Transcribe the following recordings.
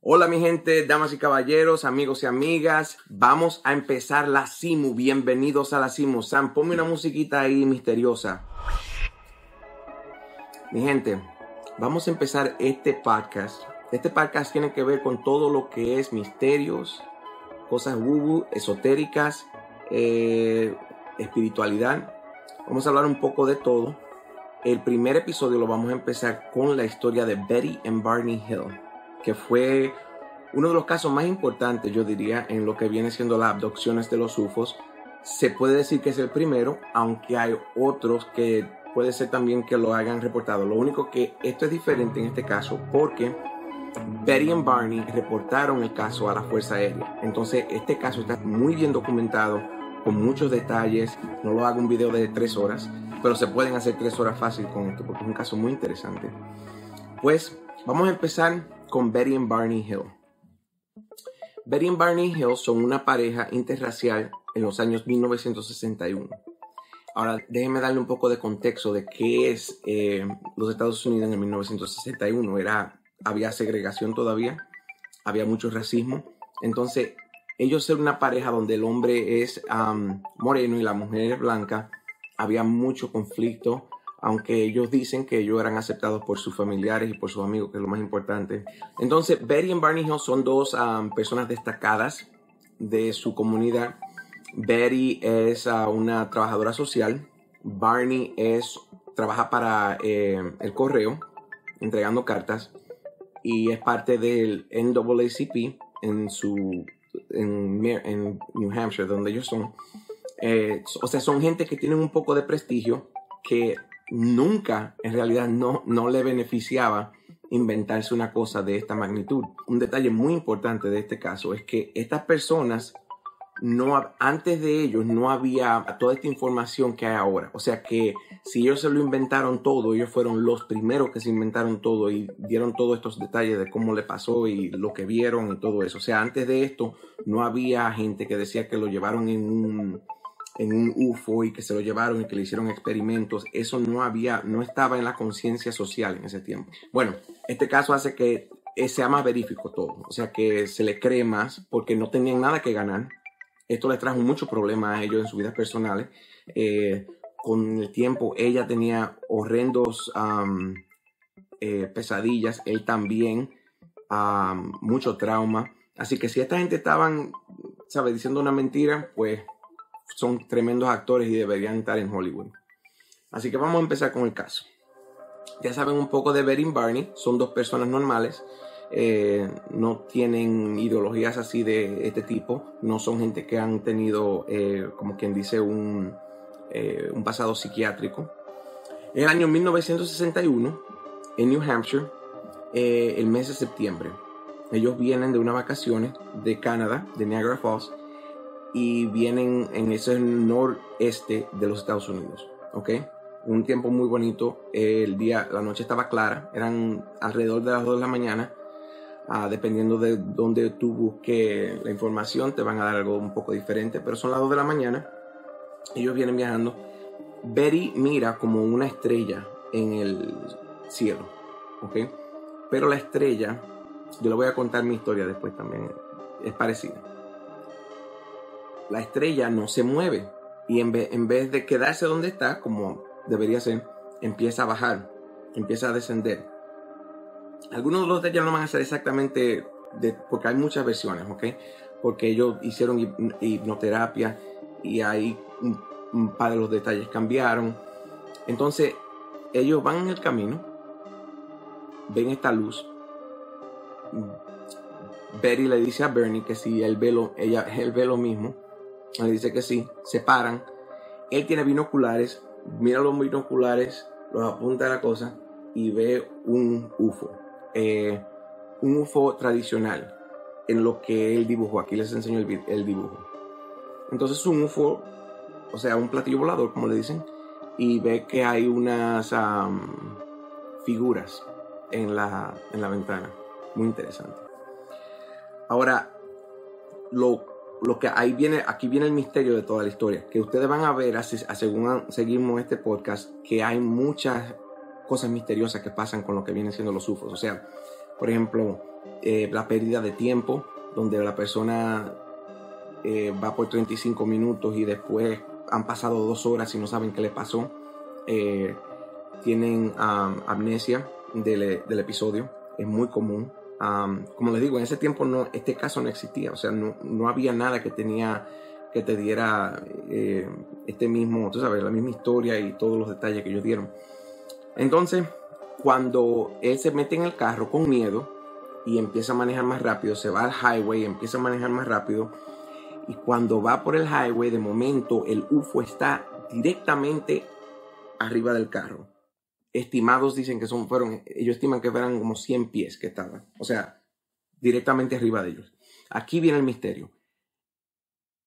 Hola mi gente, damas y caballeros, amigos y amigas, vamos a empezar la Simu. Bienvenidos a la Simu. Sam, ponme una musiquita ahí misteriosa. Mi gente, vamos a empezar este podcast. Este podcast tiene que ver con todo lo que es misterios, cosas woo esotéricas, eh, espiritualidad. Vamos a hablar un poco de todo. El primer episodio lo vamos a empezar con la historia de Betty and Barney Hill, que fue uno de los casos más importantes, yo diría, en lo que viene siendo las abducciones de los UFOs. Se puede decir que es el primero, aunque hay otros que puede ser también que lo hayan reportado. Lo único que esto es diferente en este caso porque Betty y Barney reportaron el caso a la Fuerza Aérea. Entonces, este caso está muy bien documentado, con muchos detalles. No lo hago un video de tres horas, pero se pueden hacer tres horas fácil con esto porque es un caso muy interesante. Pues vamos a empezar con Betty y Barney Hill. Betty y Barney Hill son una pareja interracial en los años 1961. Ahora, déjenme darle un poco de contexto de qué es eh, los Estados Unidos en 1961. Era, había segregación todavía, había mucho racismo. Entonces, ellos ser una pareja donde el hombre es moreno y la mujer es blanca, había mucho conflicto, aunque ellos dicen que ellos eran aceptados por sus familiares y por sus amigos, que es lo más importante. Entonces, Betty y Barney Hill son dos personas destacadas de su comunidad. Betty es ah, una trabajadora social. Barney es, trabaja para eh, el correo, entregando cartas. Y es parte del NAACP en su en, New Hampshire, donde ellos son. Eh, o sea, son gente que tienen un poco de prestigio que nunca en realidad no, no le beneficiaba inventarse una cosa de esta magnitud. Un detalle muy importante de este caso es que estas personas no, antes de ellos no había toda esta información que hay ahora. O sea que si ellos se lo inventaron todo, ellos fueron los primeros que se inventaron todo y dieron todos estos detalles de cómo le pasó y lo que vieron y todo eso. O sea, antes de esto no había gente que decía que lo llevaron en un, en un UFO y que se lo llevaron y que le hicieron experimentos. Eso no había, no estaba en la conciencia social en ese tiempo. Bueno, este caso hace que sea más verífico todo. O sea que se le cree más porque no tenían nada que ganar esto les trajo muchos problemas a ellos en sus vidas personales. Eh, con el tiempo ella tenía horrendos eh, pesadillas, él también, mucho trauma. Así que si esta gente estaban, ¿sabes?, diciendo una mentira, pues son tremendos actores y deberían estar en Hollywood. Así que vamos a empezar con el caso. Ya saben un poco de Betty Barney, son dos personas normales eh, no tienen ideologías así de este tipo, no son gente que han tenido, eh, como quien dice, un, eh, un pasado psiquiátrico. En el año 1961, en New Hampshire, el mes de septiembre, ellos vienen de unas vacaciones de Canadá, de Niagara Falls, y vienen en ese noreste de los Estados Unidos, ¿ok? Un tiempo muy bonito, el día, la noche estaba clara, eran alrededor de las 2 de la mañana, Ah, dependiendo de dónde tú busques la información, te van a dar algo un poco diferente, pero son las 2 de la mañana. Ellos vienen viajando. Betty mira como una estrella en el cielo, ¿ok? Pero la estrella, yo le voy a contar mi historia después también, es parecida. La estrella no se mueve y en vez, en vez de quedarse donde está, como debería ser, empieza a bajar, empieza a descender algunos de los detalles no van a ser exactamente de, porque hay muchas versiones, ¿ok? Porque ellos hicieron hipnoterapia y ahí un, par de los detalles cambiaron. Entonces, ellos van en el camino, ven esta luz. Betty le dice a Bernie que si él ve lo, ella, él ve lo mismo. Le dice que sí, se paran. Él tiene binoculares, mira los binoculares, los apunta a la cosa y ve un UFO. Eh, un UFO tradicional en lo que él dibujó. Aquí les enseño el, dibujo. Entonces un UFO, o sea, un platillo volador, como le dicen, y ve que hay unas figuras en la, en la ventana. Muy interesante. Ahora, lo, lo que ahí viene, aquí viene el misterio de toda la historia, que ustedes van a ver, así, según seguimos este podcast, que hay muchas cosas misteriosas que pasan con lo que vienen siendo los UFOs. O sea, por ejemplo, eh, la pérdida de tiempo, donde la persona eh, va por 35 minutos y después han pasado dos horas y no saben qué le pasó. Eh, tienen amnesia del, episodio, es muy común. Como les digo, en ese tiempo no, este caso no existía, o sea, no, no había nada que tenía que te diera este mismo, tú sabes, la misma historia y todos los detalles que ellos dieron. Entonces, cuando él se mete en el carro con miedo y empieza a manejar más rápido, se va al highway, empieza a manejar más rápido, y cuando va por el highway, de momento el UFO está directamente arriba del carro. Estimados dicen que son, fueron, ellos estiman que fueran como 100 pies que estaban, o sea, directamente arriba de ellos. Aquí viene el misterio.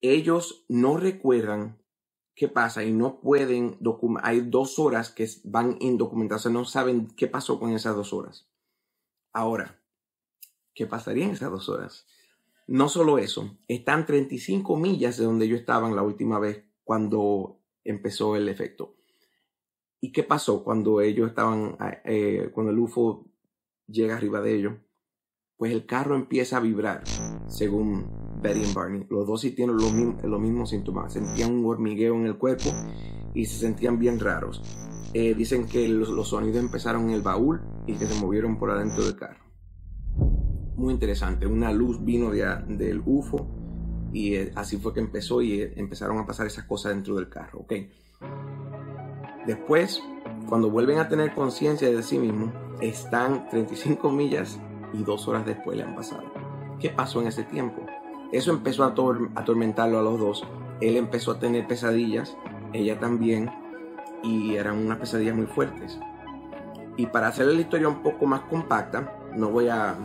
Ellos no recuerdan qué pasa y no pueden documentar. Hay dos horas que van indocumentadas, no saben qué pasó con esas dos horas. Ahora, ¿qué pasaría en esas dos horas? No solo eso, están 35 millas de donde yo estaba la última vez cuando empezó el efecto. ¿Y qué pasó cuando ellos estaban, eh, cuando el UFO llega arriba de ellos? Pues el carro empieza a vibrar, según Betty y Barney. Los dos sí tienen los, mismos, síntomas. Sentían un hormigueo en el cuerpo y se sentían bien raros. Eh, dicen que los, los, sonidos empezaron en el baúl y que se movieron por adentro del carro. Muy interesante. Una luz vino de, del UFO y eh, así fue que empezó y empezaron a pasar esas cosas dentro del carro. Okay. Después, cuando vuelven a tener conciencia de sí mismos, están 35 millas y dos horas después le han pasado. ¿Qué pasó en ese tiempo? Eso empezó a atormentarlo a los dos. Él empezó a tener pesadillas, ella también, y eran unas pesadillas muy fuertes. Y para hacer la historia un poco más compacta, no voy a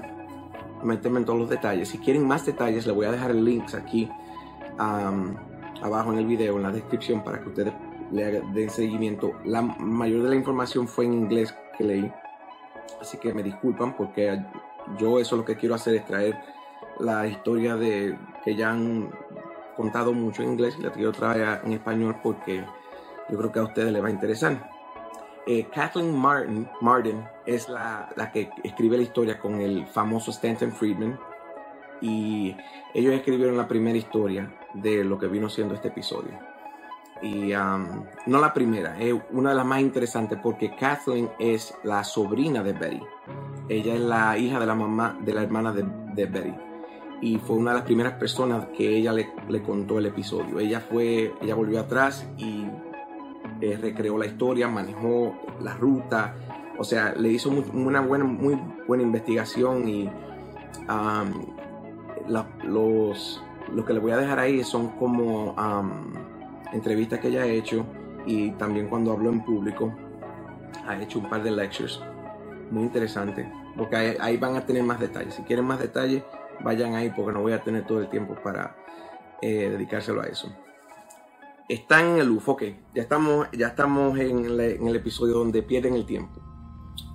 meterme en todos los detalles. Si quieren más detalles, les voy a dejar links aquí abajo en el video, en la descripción, para que ustedes le den seguimiento. La mayor de la información fue en inglés que leí, así que me disculpan porque yo eso lo que quiero hacer es traer la historia de que ya han contado mucho en inglés y la quiero traer en español porque yo creo que a ustedes les va a interesar. Eh, Kathleen Martin, Martin es la, la, que escribe la historia con el famoso Stanton Friedman y ellos escribieron la primera historia de lo que vino siendo este episodio. Y um, no la primera, es una de las más interesantes porque Kathleen es la sobrina de Betty. Ella es la hija de la mamá, de la hermana de, de Betty. Y fue una de las primeras personas que ella le, contó el episodio. Ella fue, ella volvió atrás y eh, recreó la historia, manejó la ruta. O sea, le hizo una buena, muy buena investigación y um, los, lo que le voy a dejar ahí son como entrevistas que ella ha hecho y también cuando habló en público ha hecho un par de lectures muy interesantes porque ahí, van a tener más detalles. Si quieren más detalles vayan ahí porque no voy a tener todo el tiempo para eh, dedicárselo a eso. Están en el UFO, ok, ya estamos, ya estamos en, el episodio donde pierden el tiempo.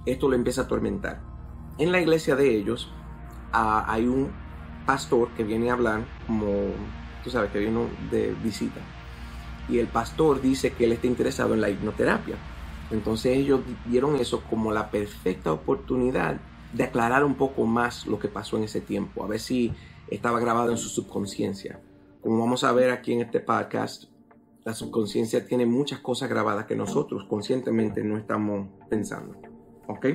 Esto lo empieza a atormentar. En la iglesia de ellos ah, hay un pastor que viene a hablar como tú sabes que vino de visita y el pastor dice que él está interesado en la hipnoterapia. Entonces ellos vieron eso como la perfecta oportunidad de aclarar un poco más lo que pasó en ese tiempo, a ver si estaba grabado en su subconsciencia. Como vamos a ver aquí en este podcast, la subconsciencia tiene muchas cosas grabadas que nosotros conscientemente no estamos pensando. ¿Ok?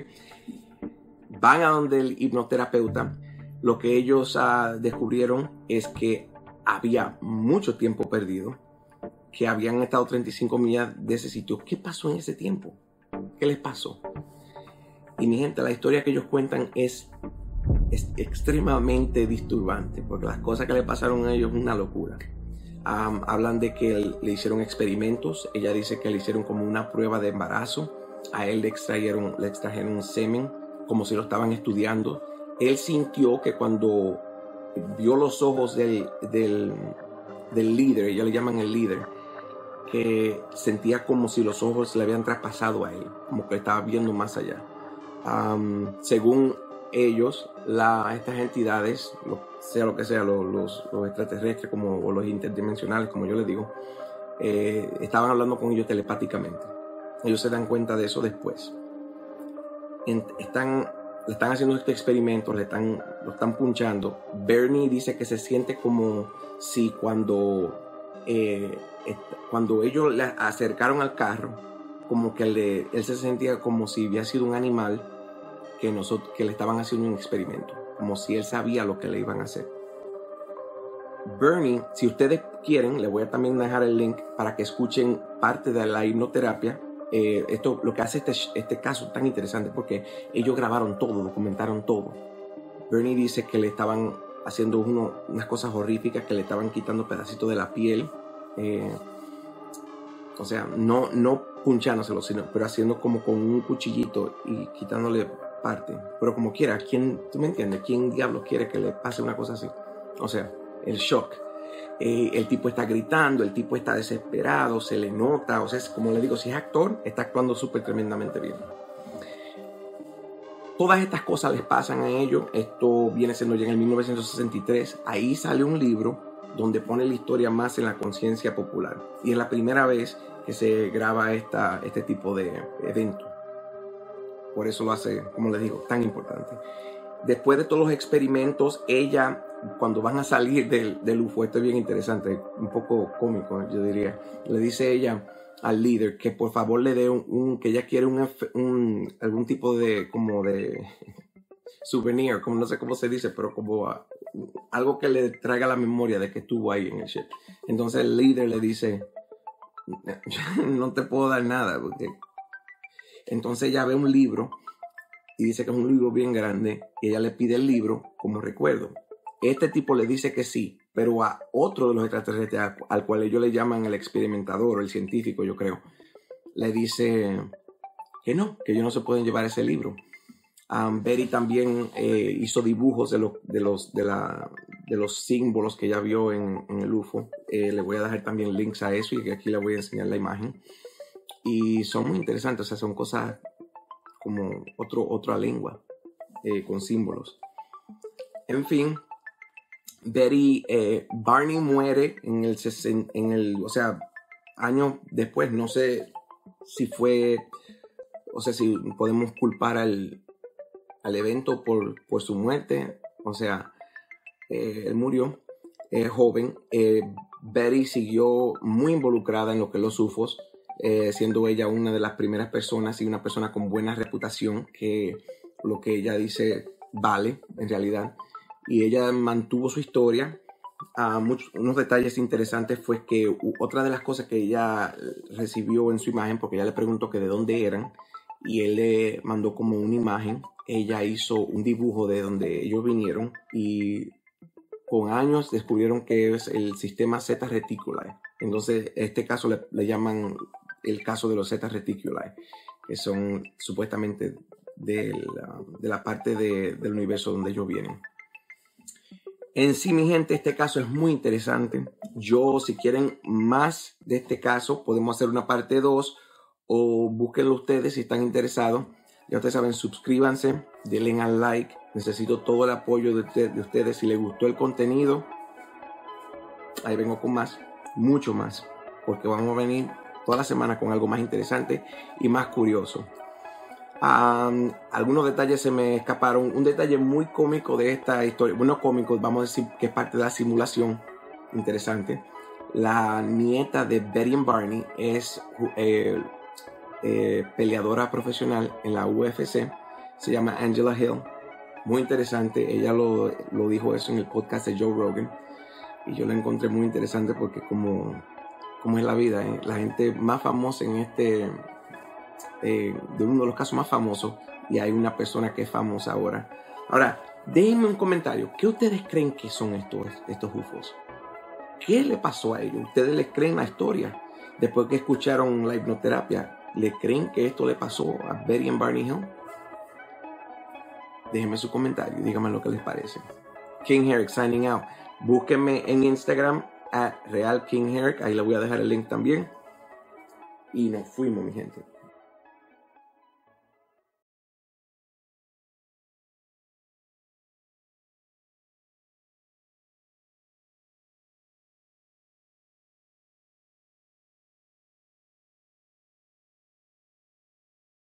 Van a donde el hipnoterapeuta. Lo que ellos ah, descubrieron es que había mucho tiempo perdido que habían estado 35 millas de ese sitio. ¿Qué pasó en ese tiempo? ¿Qué les pasó? Y mi gente, la historia que ellos cuentan es, es extremadamente disturbante, porque las cosas que le pasaron a ellos es una locura. hablan de que le hicieron experimentos, ella dice que le hicieron como una prueba de embarazo, a él le extrajeron, le extrajeron un semen, como si lo estaban estudiando. Él sintió que cuando vio los ojos del, del, del líder, ellos le llaman el líder, que sentía como si los ojos le habían traspasado a él, como que estaba viendo más allá. según ellos, la, estas entidades, sea lo que sea, los, los, extraterrestres como, o los interdimensionales, como yo les digo, eh, estaban hablando con ellos telepáticamente. Ellos se dan cuenta de eso después. están, le están haciendo este experimento, le están, lo están punchando. Bernie dice que se siente como si cuando, eh, cuando ellos le acercaron al carro, como que le, él se sentía como si hubiera sido un animal que, nosotros, que le estaban haciendo un experimento, como si él sabía lo que le iban a hacer. Bernie, si ustedes quieren, le voy a también dejar el link para que escuchen parte de la hipnoterapia. Eh, esto lo que hace este, este caso tan interesante porque ellos grabaron todo, documentaron todo. Bernie dice que le estaban haciendo uno, unas cosas horríficas, que le estaban quitando pedacitos de la piel. Eh, o sea, no, no punchándoselo, sino, pero haciendo como con un cuchillito y quitándole parte. Pero como quiera, ¿quién, tú me entiendes? ¿Quién diablos quiere que le pase una cosa así? O sea, el shock. Eh, el tipo está gritando, el tipo está desesperado, se le nota, o sea, como le digo, si es actor, está actuando súper tremendamente bien. Todas estas cosas les pasan a ellos, esto viene siendo ya en el 1963, ahí sale un libro donde pone la historia más en la conciencia popular y es la primera vez se graba esta, este tipo de evento. Por eso lo hace, como les digo, tan importante. Después de todos los experimentos, ella, cuando van a salir del, del UFO, esto es bien interesante, un poco cómico, yo diría, le dice ella al líder que por favor le dé un, que ella quiere un, algún tipo de, como de souvenir, como no sé cómo se dice, pero como algo que le traiga la memoria de que estuvo ahí en el ship. Entonces el líder le dice, no te puedo dar nada, porque entonces ella ve un libro y dice que es un libro bien grande y ella le pide el libro como recuerdo. Este tipo le dice que sí, pero a otro de los extraterrestres, al cual ellos le llaman el experimentador el científico, yo creo, le dice que no, que ellos no se pueden llevar ese libro. Um, Betty también eh, hizo dibujos de, de, los, de, la, de, los símbolos que ella vio en, el UFO. Eh, le voy a dejar también links a eso y aquí le voy a enseñar la imagen. Y son muy interesantes, o sea, son cosas como otro, otra lengua eh, con símbolos. En fin, Betty, eh, Barney muere en el, en el, o sea, años después, no sé si fue, o sea, si podemos culpar al, al evento por, por, su muerte, o sea, eh, él murió joven. Betty siguió muy involucrada en lo que los UFOs, eh, siendo ella una de las primeras personas y una persona con buena reputación, que lo que ella dice vale en realidad. Y ella mantuvo su historia. Uh, muchos, unos detalles interesantes fue que otra de las cosas que ella recibió en su imagen, porque ella le preguntó que de dónde eran, y él le mandó como una imagen. Ella hizo un dibujo de donde ellos vinieron y con años descubrieron que es el sistema Z reticuli. Entonces, este caso le, llaman el caso de los Zeta Reticuli, que son supuestamente de la, parte del universo donde ellos vienen. En sí, mi gente, este caso es muy interesante. Yo, si quieren más de este caso, podemos hacer una parte 2 o búsquenlo ustedes si están interesados. Ya ustedes saben, suscríbanse, denle al like. Necesito todo el apoyo de, de ustedes. Si les gustó el contenido, ahí vengo con más, mucho más, porque vamos a venir toda la semana con algo más interesante y más curioso. algunos detalles se me escaparon. Un detalle muy cómico de esta historia, bueno, cómico, vamos a decir que es parte de la simulación. Interesante. La nieta de Betty and Barney es eh, eh, peleadora profesional en la UFC. Se llama Angela Hill. Muy interesante. Ella lo, lo dijo eso en el podcast de Joe Rogan. Y yo la encontré muy interesante porque como como es la vida. ¿eh? La gente más famosa en este, eh, de uno de los casos más famosos, y hay una persona que es famosa ahora. Ahora, déjenme un comentario. ¿Qué ustedes creen que son estos, estos UFOs? ¿Qué le pasó a ellos? ¿Ustedes les creen la historia? Después que escucharon la hipnoterapia, ¿le creen que esto le pasó a Betty and Barney Hill? Déjenme su comentario, díganme lo que les parece. King Herrick signing out. Búsquenme en Instagram a Real King Herrick. Ahí le voy a dejar el link también. Y nos fuimos, mi gente.